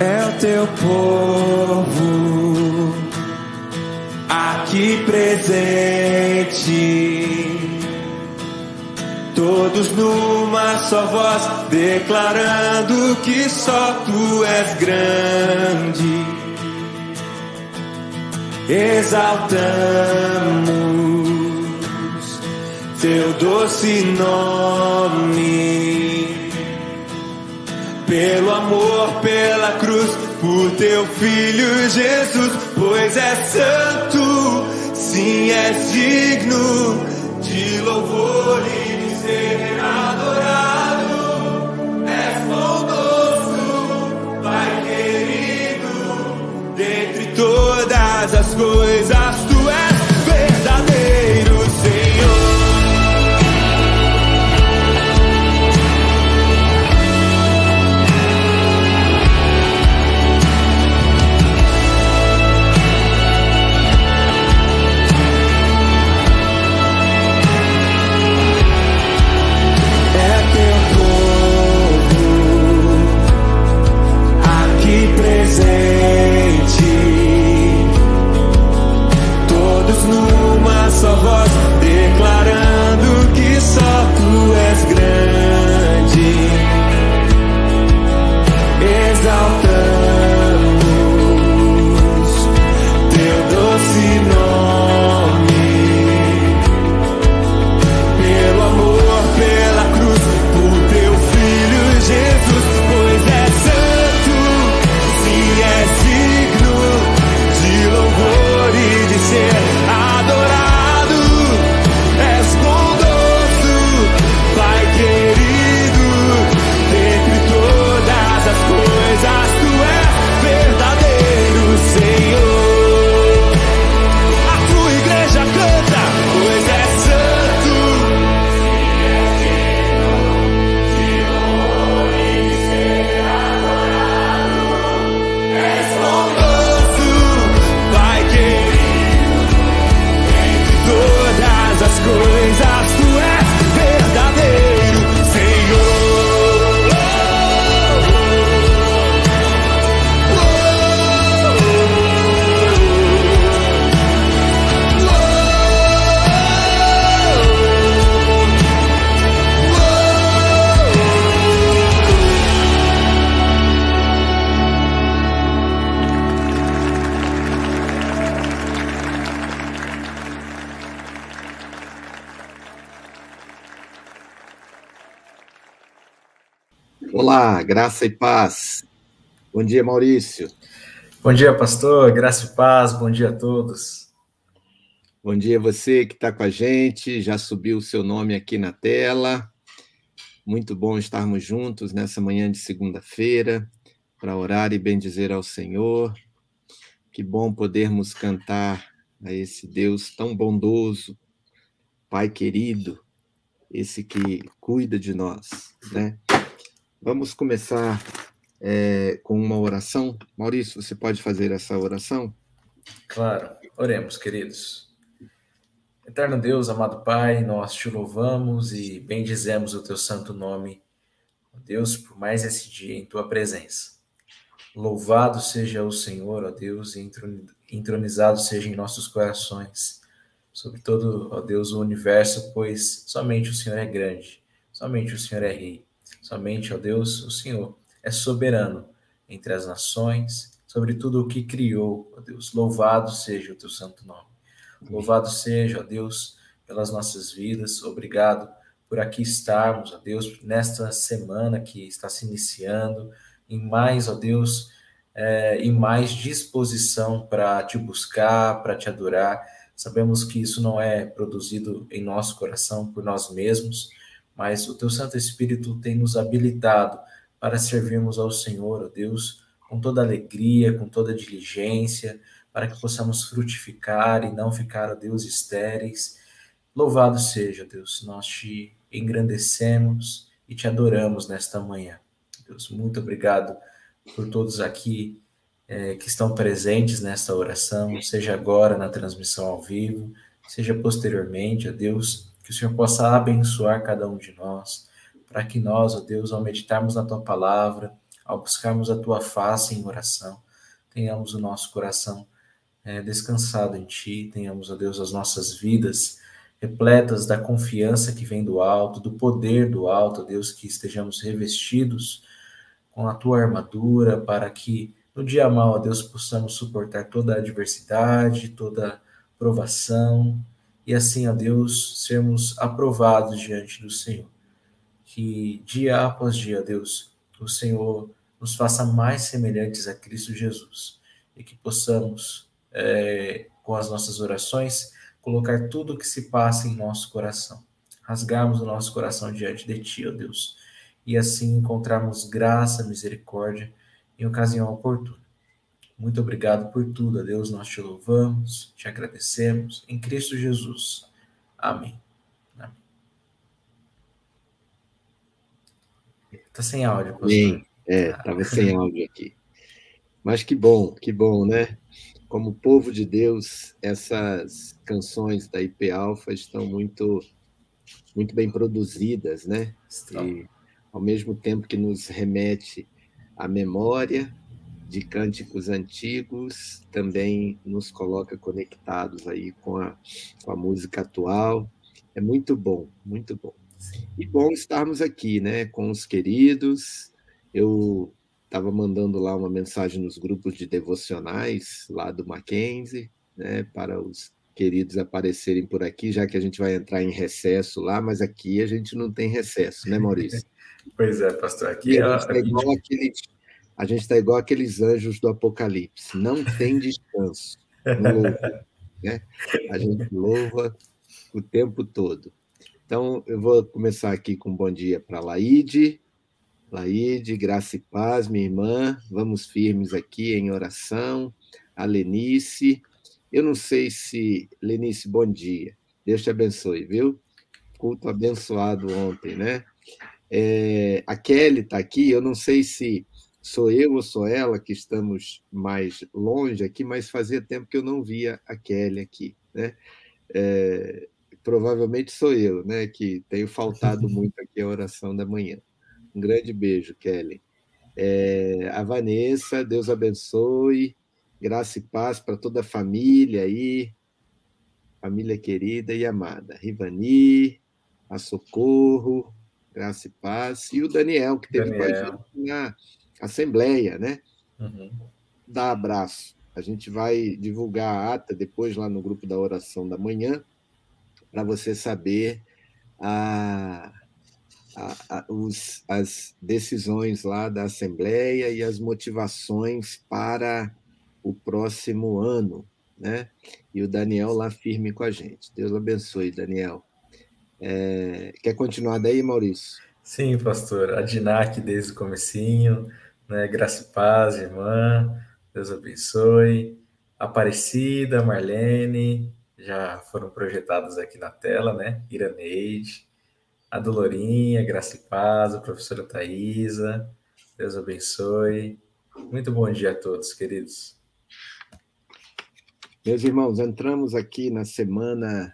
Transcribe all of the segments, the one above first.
é o teu povo aqui presente. Todos numa só voz, declarando que só tu és grande. Exaltamos teu doce nome. Pelo amor, pela cruz, por teu filho Jesus, pois é santo, sim, és digno de louvor e de ser adorado. És bondoso, Pai querido, dentre todas as coisas, graça e paz. Bom dia, Maurício. Bom dia, pastor. Graça e paz. Bom dia a todos. Bom dia você que está com a gente, já subiu o seu nome aqui na tela. Muito bom estarmos juntos nessa manhã de segunda-feira para orar e bendizer ao Senhor. Que bom podermos cantar a esse Deus tão bondoso, Pai querido, esse que cuida de nós, né? Vamos começar é, com uma oração. Maurício, você pode fazer essa oração? Claro. Oremos, queridos. Eterno Deus, amado Pai, nós te louvamos e bendizemos o teu santo nome. Ó Deus, por mais esse dia em tua presença. Louvado seja o Senhor, ó Deus, e entron- entronizado seja em nossos corações, sobre todo, ó Deus, o universo, pois somente o Senhor é grande, somente o Senhor é rei, somente, ó Deus, o Senhor é soberano entre as nações, sobre tudo o que criou, ó Deus. Louvado seja o teu santo nome. Louvado seja, ó Deus, pelas nossas vidas. Obrigado por aqui estarmos, ó Deus, nesta semana que está se iniciando, em mais, ó Deus, é, em mais disposição para te buscar, para te adorar. Sabemos que isso não é produzido em nosso coração por nós mesmos, mas o teu Santo Espírito tem nos habilitado para servirmos ao Senhor, ó Deus, com toda alegria, com toda diligência, para que possamos frutificar e não ficar, ó Deus, estéreis. Louvado seja, Deus, nós te engrandecemos e te adoramos nesta manhã. Deus, muito obrigado por todos aqui eh, que estão presentes nesta oração, seja agora na transmissão ao vivo, seja posteriormente, ó Deus, que o Senhor possa abençoar cada um de nós, para que nós, ó Deus, ao meditarmos na tua palavra, ao buscarmos a tua face em oração, tenhamos o nosso coração é, descansado em ti, tenhamos, ó Deus, as nossas vidas repletas da confiança que vem do alto, do poder do alto, ó Deus, que estejamos revestidos com a tua armadura para que no dia mal, ó Deus, possamos suportar toda a adversidade, toda provação e assim, ó Deus, sermos aprovados diante do Senhor. Que dia após dia, Deus, o Senhor nos faça mais semelhantes a Cristo Jesus e que possamos, é, com as nossas orações, colocar tudo o que se passa em nosso coração, rasgarmos o nosso coração diante de Ti, ó Deus, e assim encontrarmos graça, misericórdia em ocasião oportuna. Muito obrigado por tudo, a Deus. Nós te louvamos, te agradecemos. Em Cristo Jesus. Amém. Está sem áudio, pastor. Sim, é, estava sem áudio aqui. Mas que bom, que bom, né? Como povo de Deus, essas canções da IP Alpha estão muito, muito bem produzidas, né? E, ao mesmo tempo que nos remete à memória de cânticos antigos, também nos coloca conectados aí com a, com a música atual. É muito bom, muito bom. E bom estarmos aqui, né, com os queridos. Eu estava mandando lá uma mensagem nos grupos de devocionais lá do Mackenzie, né, para os queridos aparecerem por aqui, já que a gente vai entrar em recesso lá, mas aqui a gente não tem recesso, né, Maurício? Pois é, pastor. Aqui a, gente é igual aqueles, a gente está igual aqueles anjos do Apocalipse, não tem descanso. né? A gente louva o tempo todo. Então, eu vou começar aqui com um bom dia para Laide. Laide, graça e paz, minha irmã. Vamos firmes aqui em oração. A Lenice. Eu não sei se. Lenice, bom dia. Deus te abençoe, viu? Culto abençoado ontem, né? É, a Kelly está aqui. Eu não sei se sou eu ou sou ela que estamos mais longe aqui, mas fazia tempo que eu não via a Kelly aqui, né? É, provavelmente sou eu, né, que tenho faltado muito aqui a oração da manhã. Um grande beijo, Kelly. É, a Vanessa, Deus abençoe, graça e paz para toda a família aí, família querida e amada. Rivani, a Socorro, graça e paz. E o Daniel, que teve Daniel. com a gente na Assembleia, né? Uhum. Dá abraço. A gente vai divulgar a ata depois lá no grupo da oração da manhã para você saber a, a, a, os, as decisões lá da Assembleia e as motivações para o próximo ano, né? E o Daniel lá firme com a gente. Deus abençoe, Daniel. É, quer continuar daí, Maurício? Sim, pastor. A Dinac desde o comecinho, né? Graça e paz, irmã. Deus abençoe. Aparecida, Marlene, já foram projetadas aqui na tela, né? Iraneide, a Dolorinha, Graça e Paz, a professora Thaisa, Deus abençoe. Muito bom dia a todos, queridos. Meus irmãos, entramos aqui na semana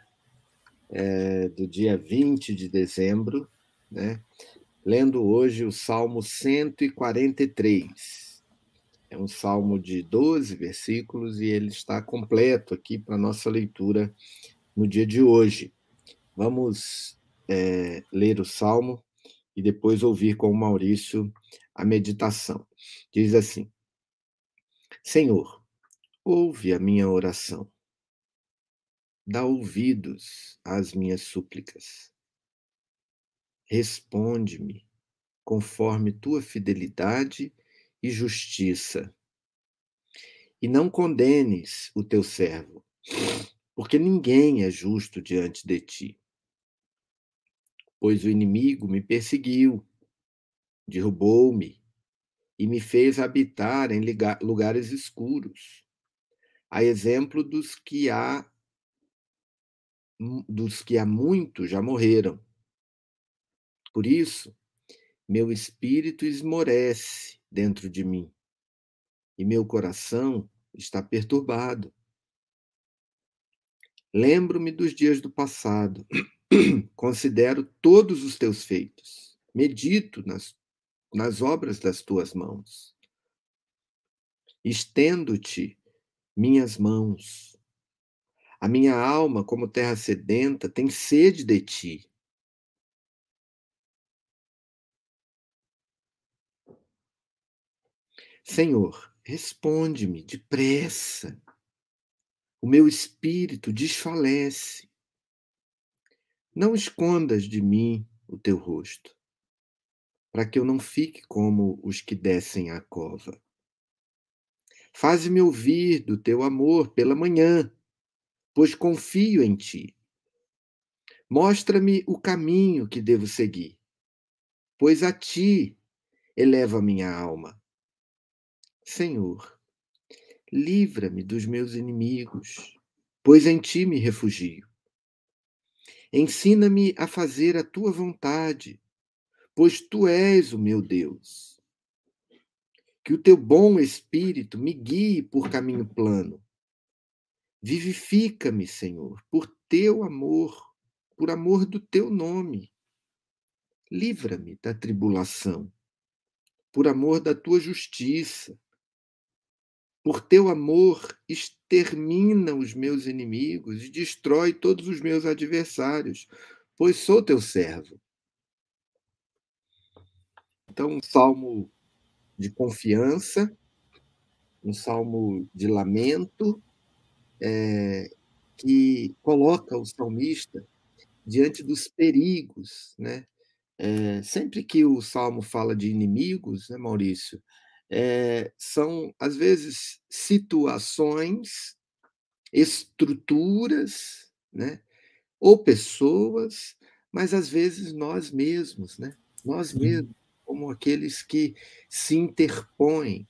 é, do dia 20 de dezembro, né? Lendo hoje o Salmo 143. É um salmo de 12 versículos e ele está completo aqui para nossa leitura no dia de hoje. Vamos é, ler o salmo e depois ouvir com o Maurício a meditação. Diz assim: Senhor, ouve a minha oração, dá ouvidos às minhas súplicas. Responde-me conforme tua fidelidade e justiça. E não condenes o teu servo, porque ninguém é justo diante de ti. Pois o inimigo me perseguiu, derrubou-me e me fez habitar em lugares escuros, a exemplo dos que há dos que há muito já morreram. Por isso, meu espírito esmorece dentro de mim e meu coração está perturbado. Lembro-me dos dias do passado, considero todos os teus feitos, medito nas nas obras das tuas mãos. Estendo-te minhas mãos. A minha alma, como terra sedenta, tem sede de ti. Senhor, responde-me depressa. O meu espírito desfalece. Não escondas de mim o teu rosto, para que eu não fique como os que descem à cova. Faze-me ouvir do teu amor pela manhã, pois confio em ti. Mostra-me o caminho que devo seguir, pois a ti eleva minha alma. Senhor, livra-me dos meus inimigos, pois em ti me refugio. Ensina-me a fazer a tua vontade, pois tu és o meu Deus. Que o teu bom espírito me guie por caminho plano. Vivifica-me, Senhor, por teu amor, por amor do teu nome. Livra-me da tribulação, por amor da tua justiça. Por teu amor, extermina os meus inimigos e destrói todos os meus adversários, pois sou teu servo. Então, um salmo de confiança, um salmo de lamento, é, que coloca o salmista diante dos perigos, né? É, sempre que o salmo fala de inimigos, né, Maurício, é, são, às vezes, situações, estruturas, né? ou pessoas, mas às vezes nós mesmos, né? nós mesmos, como aqueles que se interpõem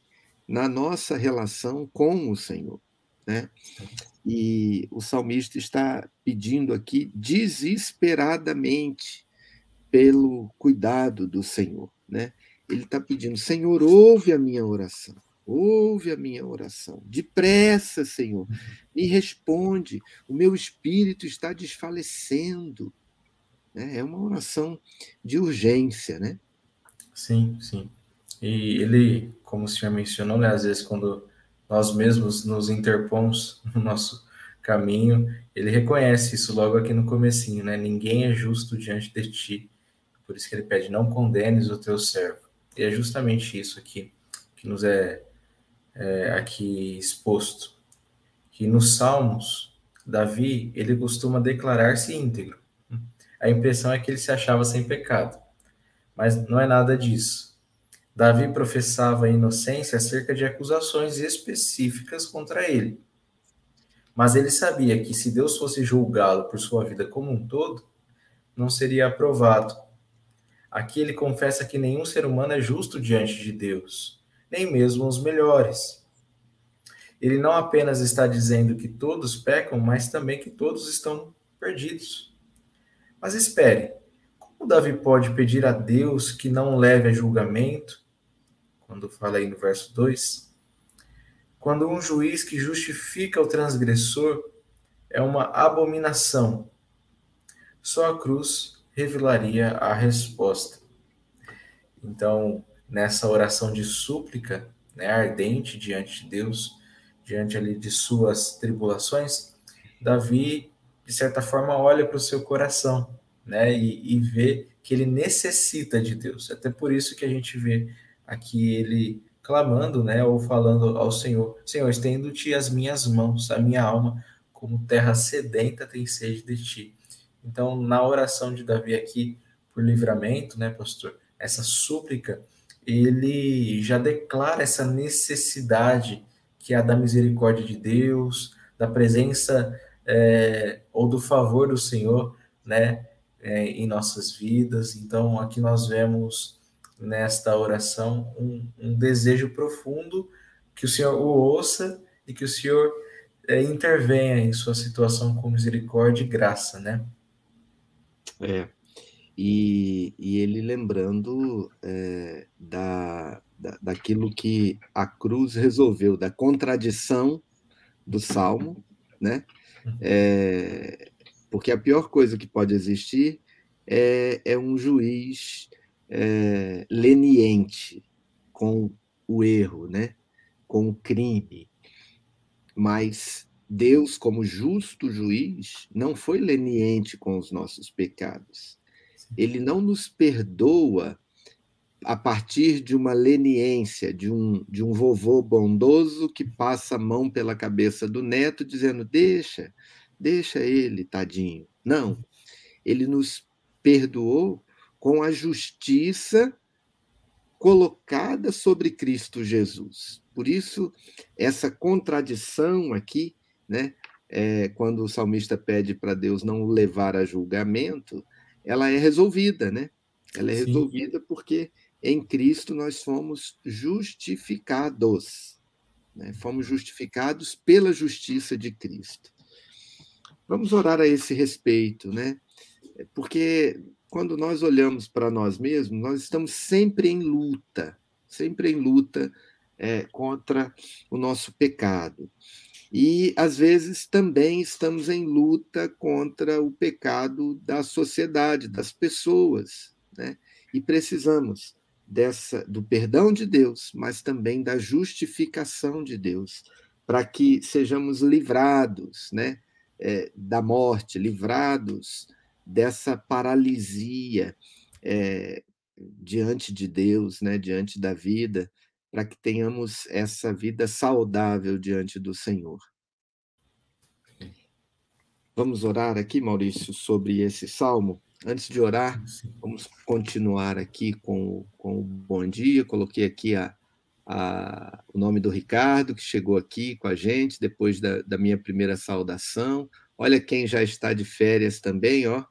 na nossa relação com o Senhor. Né? E o salmista está pedindo aqui desesperadamente pelo cuidado do Senhor. Né? Ele está pedindo: Senhor, ouve a minha oração. Ouve a minha oração. Depressa, Senhor, me responde. O meu espírito está desfalecendo. Né? É uma oração de urgência, né? Sim, sim. E ele, como o senhor mencionou, né, às vezes quando nós mesmos nos interpomos no nosso caminho, ele reconhece isso logo aqui no comecinho, né? Ninguém é justo diante de ti. Por isso que ele pede, não condenes o teu servo. E é justamente isso aqui que nos é, é aqui exposto. Que nos Salmos, Davi, ele costuma declarar-se íntegro. A impressão é que ele se achava sem pecado. Mas não é nada disso. Davi professava inocência acerca de acusações específicas contra ele. Mas ele sabia que se Deus fosse julgá-lo por sua vida como um todo, não seria aprovado Aqui ele confessa que nenhum ser humano é justo diante de Deus, nem mesmo os melhores. Ele não apenas está dizendo que todos pecam, mas também que todos estão perdidos. Mas espere, como Davi pode pedir a Deus que não leve a julgamento? Quando fala aí no verso 2, quando um juiz que justifica o transgressor é uma abominação. Só a cruz revelaria a resposta. Então, nessa oração de súplica, né, ardente diante de Deus, diante ali de suas tribulações, Davi, de certa forma, olha para o seu coração, né, e, e vê que ele necessita de Deus. Até por isso que a gente vê aqui ele clamando, né, ou falando ao Senhor: Senhor, estendo-te as minhas mãos, a minha alma, como terra sedenta tem sede de ti. Então, na oração de Davi aqui por livramento, né, pastor, essa súplica, ele já declara essa necessidade que é a da misericórdia de Deus, da presença é, ou do favor do Senhor, né, é, em nossas vidas. Então, aqui nós vemos nesta oração um, um, desejo profundo que o Senhor o ouça e que o Senhor é, intervenha em sua situação com misericórdia e graça, né? É. E, e ele lembrando é, da, da, daquilo que a cruz resolveu, da contradição do salmo, né? É, porque a pior coisa que pode existir é, é um juiz é, leniente com o erro, né? com o crime. Mas Deus, como justo juiz, não foi leniente com os nossos pecados. Ele não nos perdoa a partir de uma leniência, de um, de um vovô bondoso que passa a mão pela cabeça do neto, dizendo: deixa, deixa ele, tadinho. Não. Ele nos perdoou com a justiça colocada sobre Cristo Jesus. Por isso, essa contradição aqui, né, é, quando o salmista pede para Deus não o levar a julgamento, ela é resolvida, né? Ela é Sim. resolvida porque em Cristo nós fomos justificados. Né? Fomos justificados pela justiça de Cristo. Vamos orar a esse respeito, né? Porque quando nós olhamos para nós mesmos, nós estamos sempre em luta, sempre em luta é, contra o nosso pecado. E, às vezes, também estamos em luta contra o pecado da sociedade, das pessoas. Né? E precisamos dessa do perdão de Deus, mas também da justificação de Deus, para que sejamos livrados né? É, da morte, livrados dessa paralisia é, diante de Deus, né, diante da vida, para que tenhamos essa vida saudável diante do Senhor. Vamos orar aqui, Maurício, sobre esse salmo. Antes de orar, vamos continuar aqui com, com o bom dia. Coloquei aqui a, a, o nome do Ricardo, que chegou aqui com a gente depois da, da minha primeira saudação. Olha quem já está de férias também, ó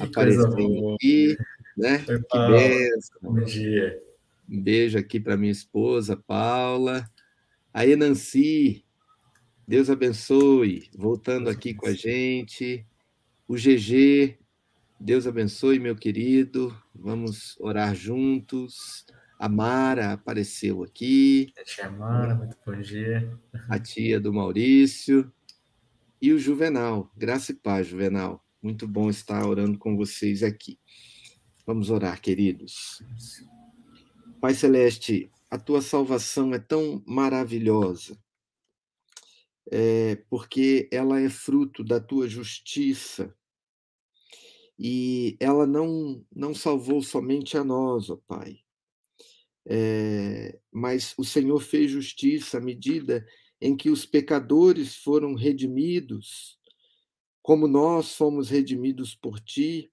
aparecendo aqui, né? Que benção. Bom dia. Um beijo aqui para minha esposa, Paula. Aí, Nancy, Deus abençoe, voltando aqui com a gente. O GG, Deus abençoe, meu querido. Vamos orar juntos. A Mara apareceu aqui. A tia Mara, muito bom dia. A tia do Maurício. E o Juvenal. Graça e paz, Juvenal. Muito bom estar orando com vocês aqui. Vamos orar, queridos. Pai Celeste, a tua salvação é tão maravilhosa, é, porque ela é fruto da tua justiça. E ela não, não salvou somente a nós, ó Pai, é, mas o Senhor fez justiça à medida em que os pecadores foram redimidos como nós fomos redimidos por ti,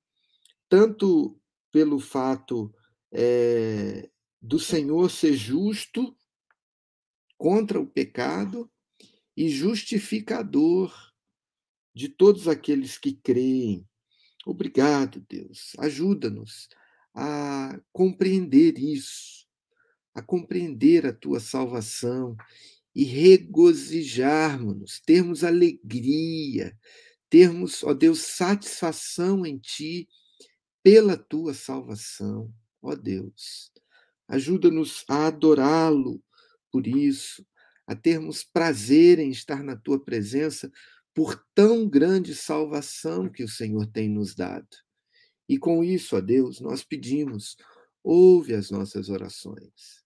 tanto pelo fato é, do Senhor ser justo contra o pecado e justificador de todos aqueles que creem. Obrigado, Deus. Ajuda-nos a compreender isso, a compreender a tua salvação e regozijarmos-nos, termos alegria termos, ó Deus, satisfação em Ti pela Tua salvação, ó Deus. Ajuda-nos a adorá-lo por isso, a termos prazer em estar na Tua presença por tão grande salvação que o Senhor tem nos dado. E com isso, ó Deus, nós pedimos, ouve as nossas orações.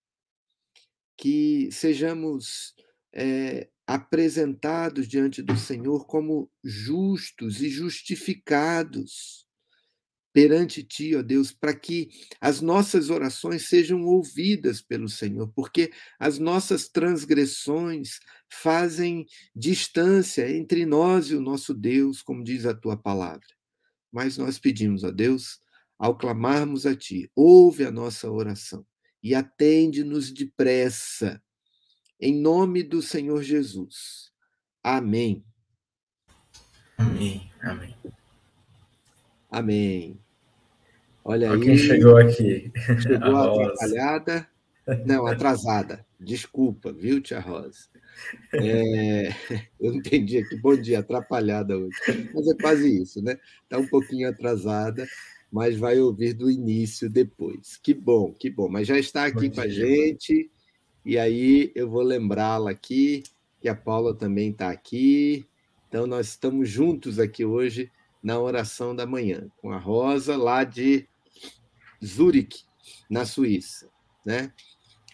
Que sejamos é, apresentados diante do Senhor como justos e justificados perante ti, ó Deus, para que as nossas orações sejam ouvidas pelo Senhor, porque as nossas transgressões fazem distância entre nós e o nosso Deus, como diz a tua palavra. Mas nós pedimos a Deus, ao clamarmos a ti, ouve a nossa oração e atende-nos depressa em nome do Senhor Jesus. Amém. Amém. Amém. Amém. Olha aí. Quem chegou aqui? Chegou a atrapalhada. Não, atrasada. Desculpa, viu, Tia Rosa? É, eu entendi aqui. Bom dia, atrapalhada hoje. Mas é quase isso, né? Está um pouquinho atrasada, mas vai ouvir do início depois. Que bom, que bom. Mas já está aqui com a gente. E aí eu vou lembrá-la aqui, que a Paula também está aqui. Então, nós estamos juntos aqui hoje na oração da manhã, com a Rosa, lá de Zurique. na Suíça, né?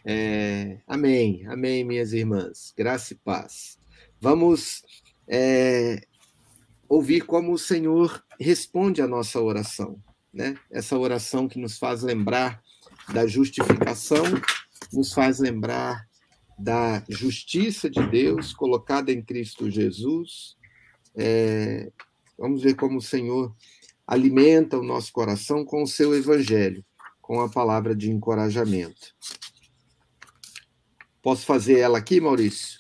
É, amém, amém, minhas irmãs, graça e paz. Vamos é, ouvir como o Senhor responde a nossa oração, né? Essa oração que nos faz lembrar da justificação, nos faz lembrar da justiça de Deus colocada em Cristo Jesus. É, vamos ver como o Senhor alimenta o nosso coração com o seu evangelho, com a palavra de encorajamento. Posso fazer ela aqui, Maurício?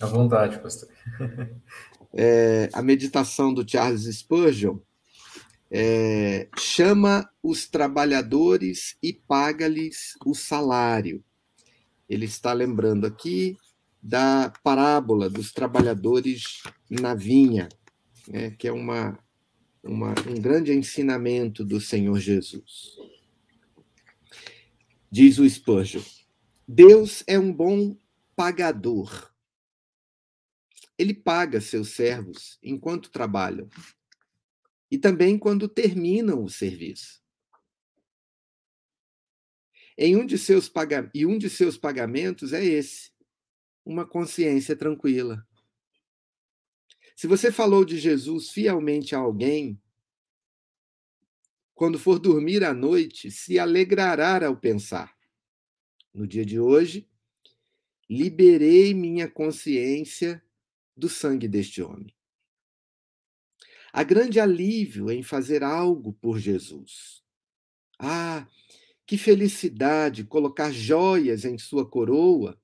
À vontade, pastor. É, a meditação do Charles Spurgeon é, chama os trabalhadores e paga-lhes o salário. Ele está lembrando aqui da parábola dos trabalhadores na vinha, né, que é uma, uma, um grande ensinamento do Senhor Jesus. Diz o Spurgeon: Deus é um bom pagador. Ele paga seus servos enquanto trabalham e também quando terminam o serviço. Em um de seus pag... E um de seus pagamentos é esse: uma consciência tranquila. Se você falou de Jesus fielmente a alguém, quando for dormir à noite, se alegrará ao pensar. No dia de hoje, liberei minha consciência do sangue deste homem. Há grande alívio em fazer algo por Jesus. Ah, que felicidade colocar joias em sua coroa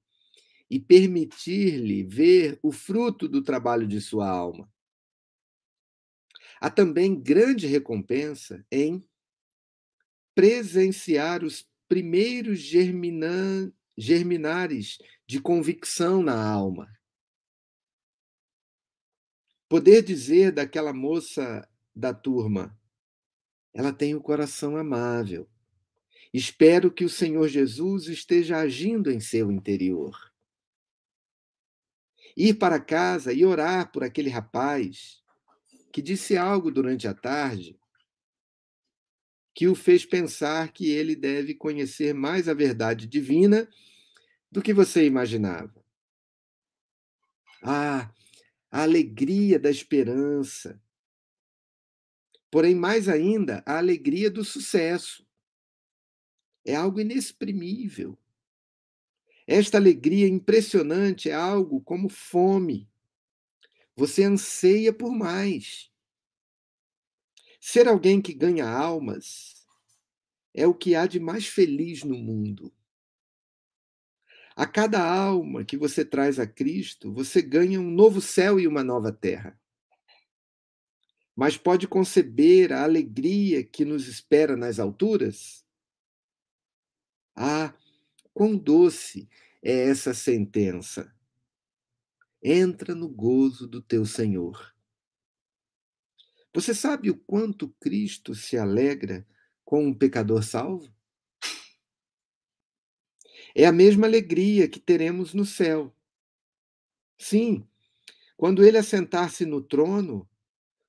e permitir-lhe ver o fruto do trabalho de sua alma. Há também grande recompensa em presenciar os primeiros germinares de convicção na alma Poder dizer daquela moça da turma, ela tem o coração amável. Espero que o Senhor Jesus esteja agindo em seu interior. Ir para casa e orar por aquele rapaz que disse algo durante a tarde que o fez pensar que ele deve conhecer mais a verdade divina do que você imaginava. Ah, a alegria da esperança. Porém, mais ainda, a alegria do sucesso. É algo inexprimível. Esta alegria impressionante é algo como fome. Você anseia por mais. Ser alguém que ganha almas é o que há de mais feliz no mundo. A cada alma que você traz a Cristo, você ganha um novo céu e uma nova terra. Mas pode conceber a alegria que nos espera nas alturas? Ah, quão doce é essa sentença! Entra no gozo do teu Senhor. Você sabe o quanto Cristo se alegra com um pecador salvo? É a mesma alegria que teremos no céu. Sim, quando ele assentar-se no trono,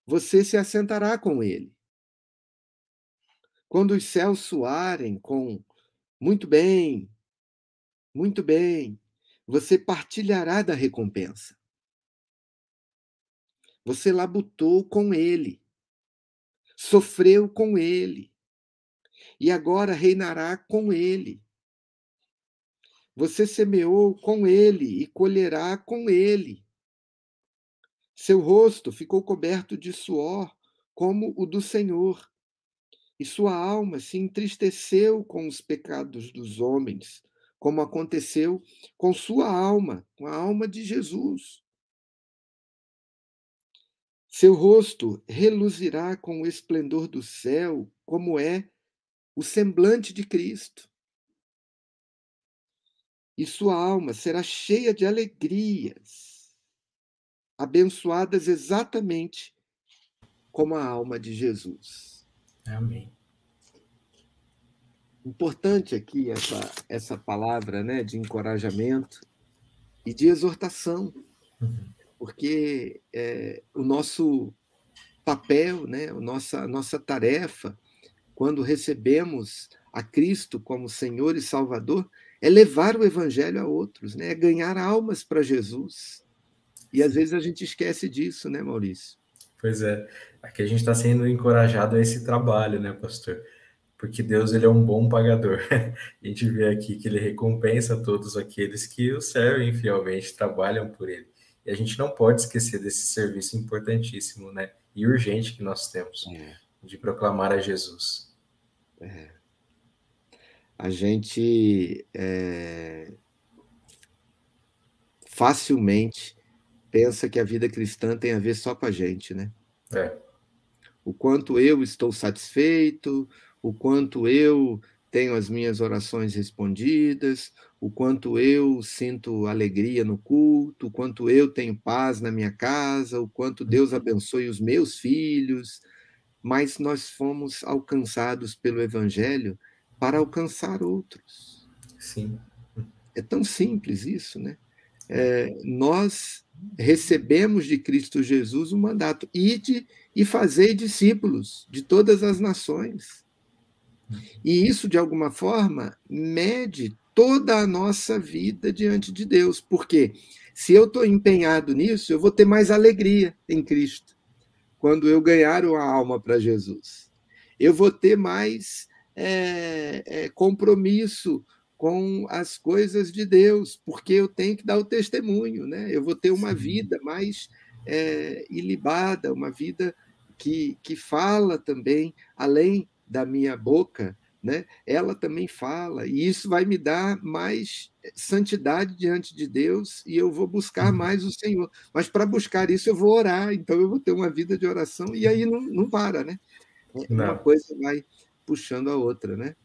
você se assentará com ele. Quando os céus soarem com muito bem, muito bem, você partilhará da recompensa. Você labutou com ele, sofreu com ele, e agora reinará com ele. Você semeou com ele e colherá com ele. Seu rosto ficou coberto de suor, como o do Senhor, e sua alma se entristeceu com os pecados dos homens, como aconteceu com sua alma, com a alma de Jesus. Seu rosto reluzirá com o esplendor do céu, como é o semblante de Cristo e sua alma será cheia de alegrias, abençoadas exatamente como a alma de Jesus. Amém. Importante aqui essa, essa palavra né, de encorajamento e de exortação, porque é, o nosso papel, né, a nossa, nossa tarefa, quando recebemos a Cristo como Senhor e Salvador, é levar o evangelho a outros, né? é ganhar almas para Jesus. E às vezes a gente esquece disso, né, Maurício? Pois é. Aqui a gente está sendo encorajado a esse trabalho, né, pastor? Porque Deus ele é um bom pagador. a gente vê aqui que ele recompensa todos aqueles que o servem fielmente, trabalham por ele. E a gente não pode esquecer desse serviço importantíssimo, né? E urgente que nós temos é. de proclamar a Jesus. É. A gente é, facilmente pensa que a vida cristã tem a ver só com a gente, né? É. O quanto eu estou satisfeito, o quanto eu tenho as minhas orações respondidas, o quanto eu sinto alegria no culto, o quanto eu tenho paz na minha casa, o quanto Deus abençoe os meus filhos. Mas nós fomos alcançados pelo Evangelho para alcançar outros. Sim. É tão simples isso, né? É, nós recebemos de Cristo Jesus o mandato: ide e fazei discípulos de todas as nações. E isso, de alguma forma, mede toda a nossa vida diante de Deus. Porque se eu estou empenhado nisso, eu vou ter mais alegria em Cristo quando eu ganhar uma alma para Jesus. Eu vou ter mais é, é, compromisso com as coisas de Deus, porque eu tenho que dar o testemunho, né? Eu vou ter uma Sim. vida mais é, ilibada, uma vida que, que fala também, além da minha boca, né? Ela também fala, e isso vai me dar mais santidade diante de Deus e eu vou buscar uhum. mais o Senhor. Mas para buscar isso eu vou orar, então eu vou ter uma vida de oração e aí não, não para, né? Não. Uma coisa vai puxando a outra, né?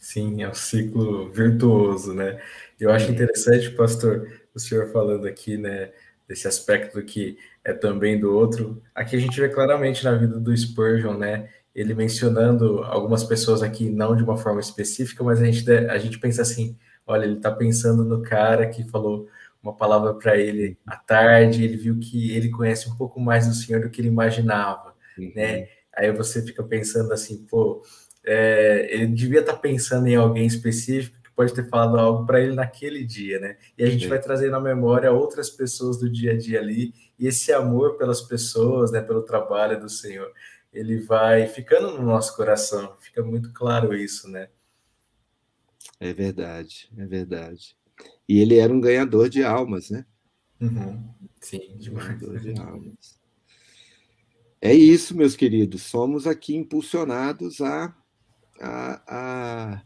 Sim, é um ciclo virtuoso, né? Eu acho interessante, pastor, o senhor falando aqui, né, desse aspecto que é também do outro. Aqui a gente vê claramente na vida do Spurgeon, né? Ele mencionando algumas pessoas aqui, não de uma forma específica, mas a gente, a gente pensa assim: olha, ele está pensando no cara que falou uma palavra para ele à tarde, ele viu que ele conhece um pouco mais do Senhor do que ele imaginava, uhum. né? Aí você fica pensando assim, pô, é, ele devia estar tá pensando em alguém específico que pode ter falado algo para ele naquele dia, né? E a gente vai trazer na memória outras pessoas do dia a dia ali, e esse amor pelas pessoas, né, pelo trabalho do Senhor, ele vai ficando no nosso coração, fica muito claro isso, né? É verdade, é verdade. E ele era um ganhador de almas, né? Uhum. Sim, demais. Ganhador de almas. É isso, meus queridos. Somos aqui impulsionados a a, a,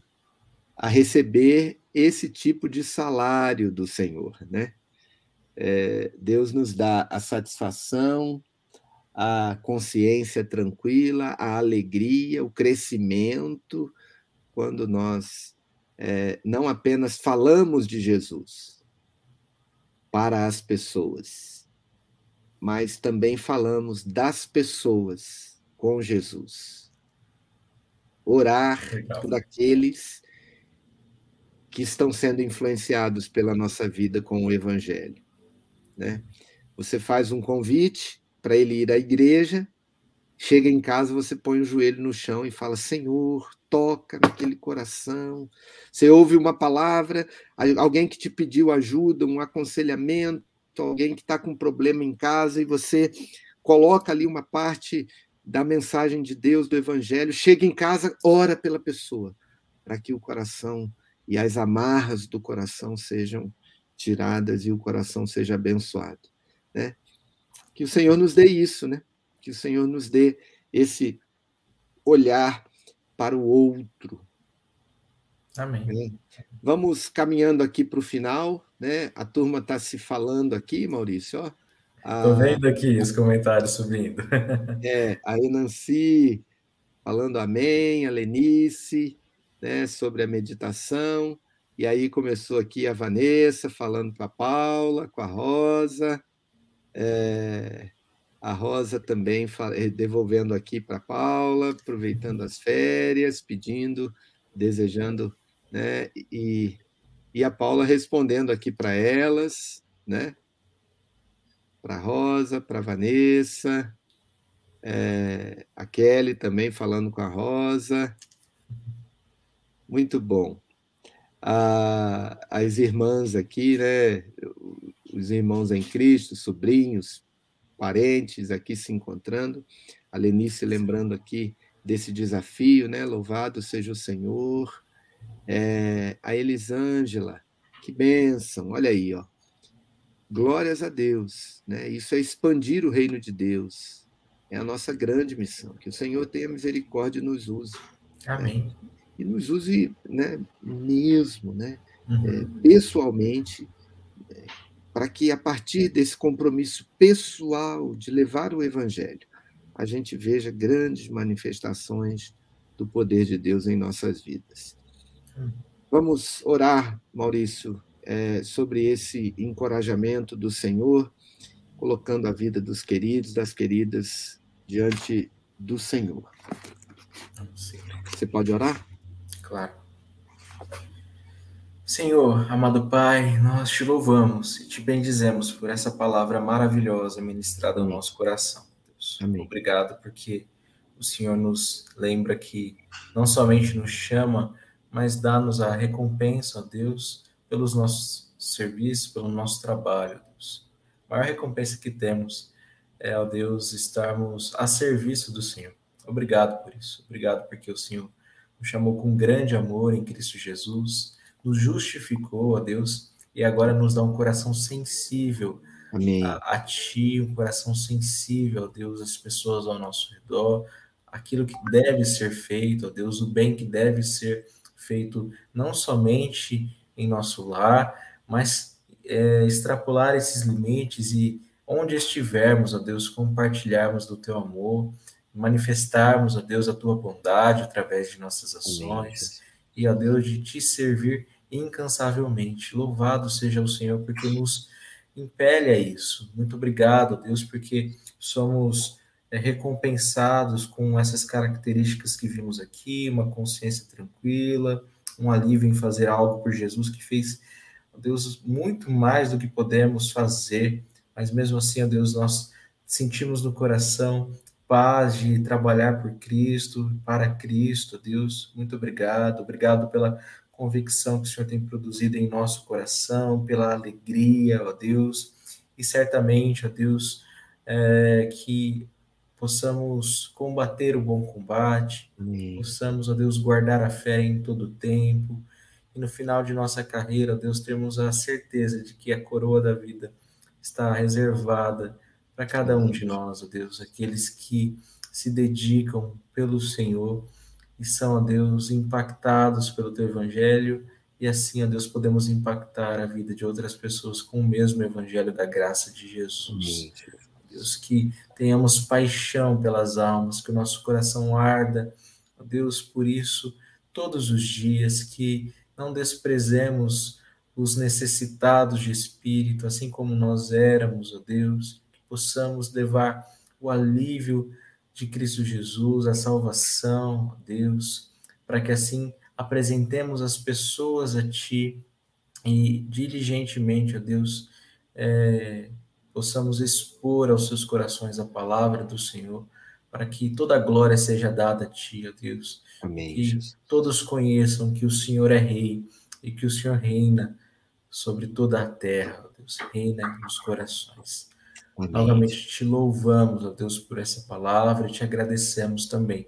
a receber esse tipo de salário do Senhor, né? É, Deus nos dá a satisfação, a consciência tranquila, a alegria, o crescimento, quando nós é, não apenas falamos de Jesus para as pessoas, mas também falamos das pessoas com Jesus orar Legal. por aqueles que estão sendo influenciados pela nossa vida com o Evangelho. Né? Você faz um convite para ele ir à igreja, chega em casa, você põe o joelho no chão e fala: Senhor, toca naquele coração. Você ouve uma palavra, alguém que te pediu ajuda, um aconselhamento, alguém que está com um problema em casa e você coloca ali uma parte da mensagem de Deus, do Evangelho, chega em casa, ora pela pessoa, para que o coração e as amarras do coração sejam tiradas e o coração seja abençoado. Né? Que o Senhor nos dê isso, né? que o Senhor nos dê esse olhar para o outro. Amém. Vamos caminhando aqui para o final, né? A turma está se falando aqui, Maurício. Ó. Estou vendo aqui os comentários subindo. É, a Nancy falando amém, a Lenice, né, sobre a meditação. E aí começou aqui a Vanessa falando com a Paula, com a Rosa. É, a Rosa também eh, devolvendo aqui para a Paula, aproveitando as férias, pedindo, desejando, né? E, e a Paula respondendo aqui para elas, né? para Rosa, para Vanessa, é, a Kelly também falando com a Rosa, Muito bom. Ah, as irmãs aqui, né? Os irmãos em Cristo, sobrinhos, parentes aqui se encontrando. A Lenice lembrando aqui desse desafio, né? Louvado seja o Senhor. É, a Elisângela, que bênção, olha aí, ó. Glórias a Deus, né? Isso é expandir o reino de Deus. É a nossa grande missão. Que o Senhor tenha misericórdia e nos use. Amém. Né? E nos use, né, mesmo, né? Uhum. É, pessoalmente, para que a partir desse compromisso pessoal de levar o evangelho, a gente veja grandes manifestações do poder de Deus em nossas vidas. Uhum. Vamos orar, Maurício, é, sobre esse encorajamento do Senhor, colocando a vida dos queridos, das queridas diante do Senhor. Você pode orar? Claro. Senhor, amado Pai, nós te louvamos e te bendizemos por essa palavra maravilhosa ministrada ao nosso coração. Deus. Amém. Obrigado porque o Senhor nos lembra que não somente nos chama, mas dá-nos a recompensa, Deus, pelos nossos serviços, pelo nosso trabalho, Deus. A maior recompensa que temos é, ó Deus, estarmos a serviço do Senhor. Obrigado por isso. Obrigado porque o Senhor nos chamou com grande amor em Cristo Jesus, nos justificou, ó Deus, e agora nos dá um coração sensível a, a, Ti, um coração sensível, ó Deus, às pessoas ao nosso redor, aquilo que deve ser feito, ó Deus, o bem que deve ser feito não somente em nosso lar, mas é, extrapolar esses limites e onde estivermos, ó Deus, compartilharmos do teu amor, manifestarmos, ó Deus, a tua bondade através de nossas ações Amém. e, ó Deus, de te servir incansavelmente. Louvado seja o Senhor porque nos impele a isso. Muito obrigado, Deus, porque somos é, recompensados com essas características que vimos aqui, uma consciência tranquila, um alívio em fazer algo por Jesus que fez, Deus, muito mais do que podemos fazer, mas mesmo assim, Deus, nós sentimos no coração paz de trabalhar por Cristo, para Cristo, Deus, muito obrigado, obrigado pela convicção que o Senhor tem produzido em nosso coração, pela alegria, ó Deus, e certamente, ó Deus, é, que possamos combater o bom combate, Amém. possamos, ó Deus, guardar a fé em todo o tempo, e no final de nossa carreira, ó Deus, termos a certeza de que a coroa da vida está reservada para cada um de nós, ó Deus, aqueles que se dedicam pelo Senhor e são, ó Deus, impactados pelo teu evangelho, e assim, ó Deus, podemos impactar a vida de outras pessoas com o mesmo evangelho da graça de Jesus. Amém. Deus, que tenhamos paixão pelas almas, que o nosso coração arda, ó Deus, por isso, todos os dias, que não desprezemos os necessitados de espírito, assim como nós éramos, ó Deus, que possamos levar o alívio de Cristo Jesus, a salvação, Deus, para que assim apresentemos as pessoas a Ti e diligentemente, ó Deus, é, possamos expor aos seus corações a palavra do Senhor, para que toda a glória seja dada a Ti, ó Deus. Amém. Que todos conheçam que o Senhor é Rei e que o Senhor reina sobre toda a terra, ó Deus, reina nos corações. Amém. Novamente te louvamos, ó Deus, por essa palavra e te agradecemos também,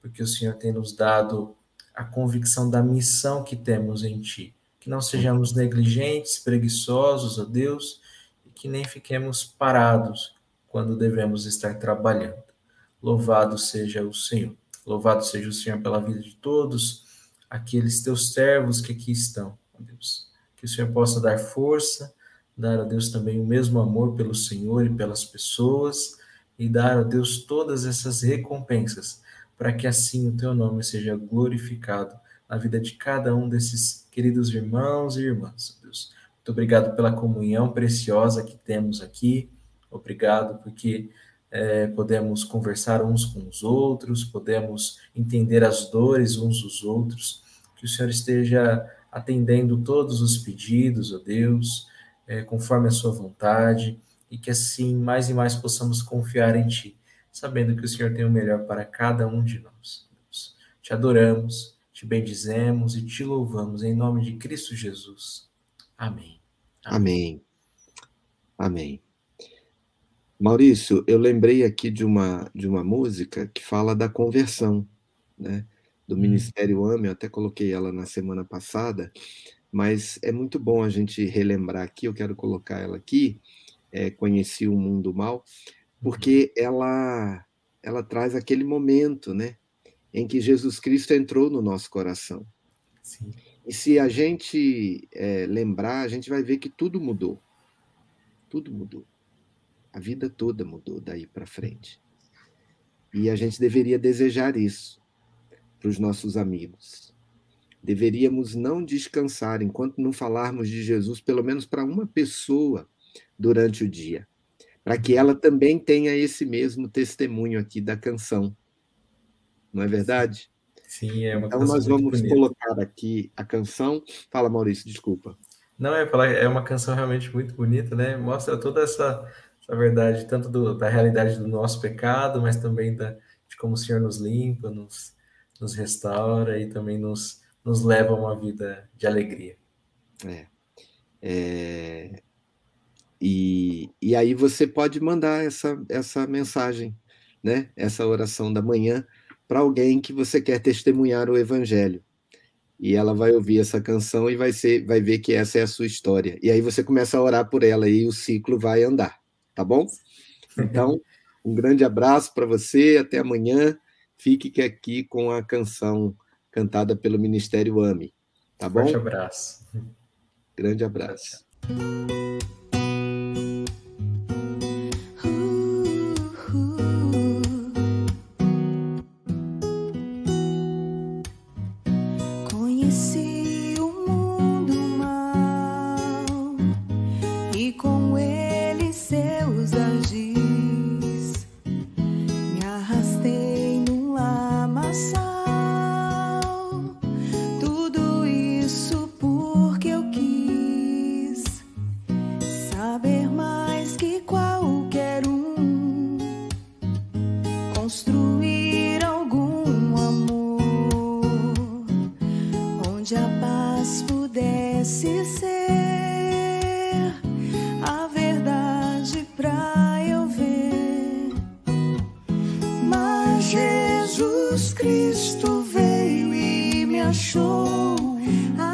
porque o Senhor tem nos dado a convicção da missão que temos em Ti. Que não sejamos negligentes, preguiçosos, ó Deus, que nem fiquemos parados quando devemos estar trabalhando. Louvado seja o Senhor. Louvado seja o Senhor pela vida de todos aqueles teus servos que aqui estão, ó Deus. Que o Senhor possa dar força, dar a Deus também o mesmo amor pelo Senhor e pelas pessoas, e dar a Deus todas essas recompensas, para que assim o teu nome seja glorificado na vida de cada um desses queridos irmãos e irmãs, Deus. Muito obrigado pela comunhão preciosa que temos aqui. Obrigado porque é, podemos conversar uns com os outros, podemos entender as dores uns dos outros. Que o Senhor esteja atendendo todos os pedidos, ó Deus, é, conforme a Sua vontade, e que assim mais e mais possamos confiar em Ti, sabendo que o Senhor tem o melhor para cada um de nós. Deus. Te adoramos, te bendizemos e te louvamos em nome de Cristo Jesus. Amém. Amém. Amém. Maurício, eu lembrei aqui de uma, de uma música que fala da conversão, né? Do hum. Ministério AME, eu até coloquei ela na semana passada, mas é muito bom a gente relembrar aqui, eu quero colocar ela aqui, é, Conheci o Mundo Mal, porque uhum. ela, ela traz aquele momento, né? Em que Jesus Cristo entrou no nosso coração. Sim. E se a gente é, lembrar, a gente vai ver que tudo mudou. Tudo mudou. A vida toda mudou daí para frente. E a gente deveria desejar isso para os nossos amigos. Deveríamos não descansar enquanto não falarmos de Jesus, pelo menos para uma pessoa durante o dia, para que ela também tenha esse mesmo testemunho aqui da canção. Não é verdade? Sim, é uma Então nós vamos colocar aqui a canção. Fala, Maurício, desculpa. Não, é falar, é uma canção realmente muito bonita, né? Mostra toda essa a verdade, tanto do, da realidade do nosso pecado, mas também da, de como o Senhor nos limpa, nos, nos restaura e também nos, nos leva a uma vida de alegria. É. é... E, e aí você pode mandar essa, essa mensagem, né? essa oração da manhã, para alguém que você quer testemunhar o Evangelho. E ela vai ouvir essa canção e vai, ser, vai ver que essa é a sua história. E aí você começa a orar por ela e o ciclo vai andar tá bom? Então, um grande abraço para você, até amanhã. Fique aqui com a canção cantada pelo Ministério AME, tá bom? Forte abraço. Grande abraço. Jesus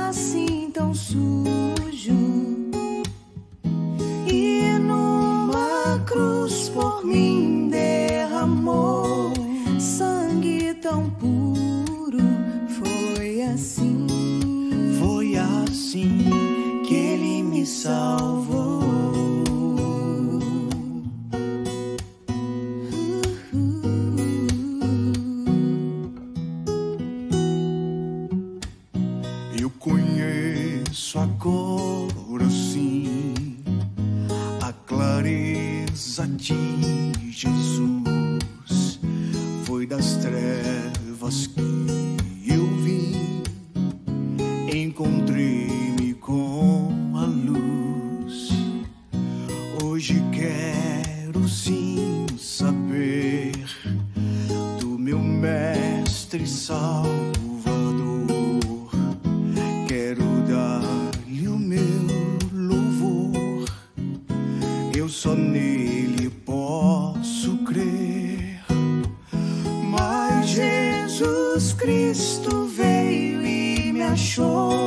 Cristo veio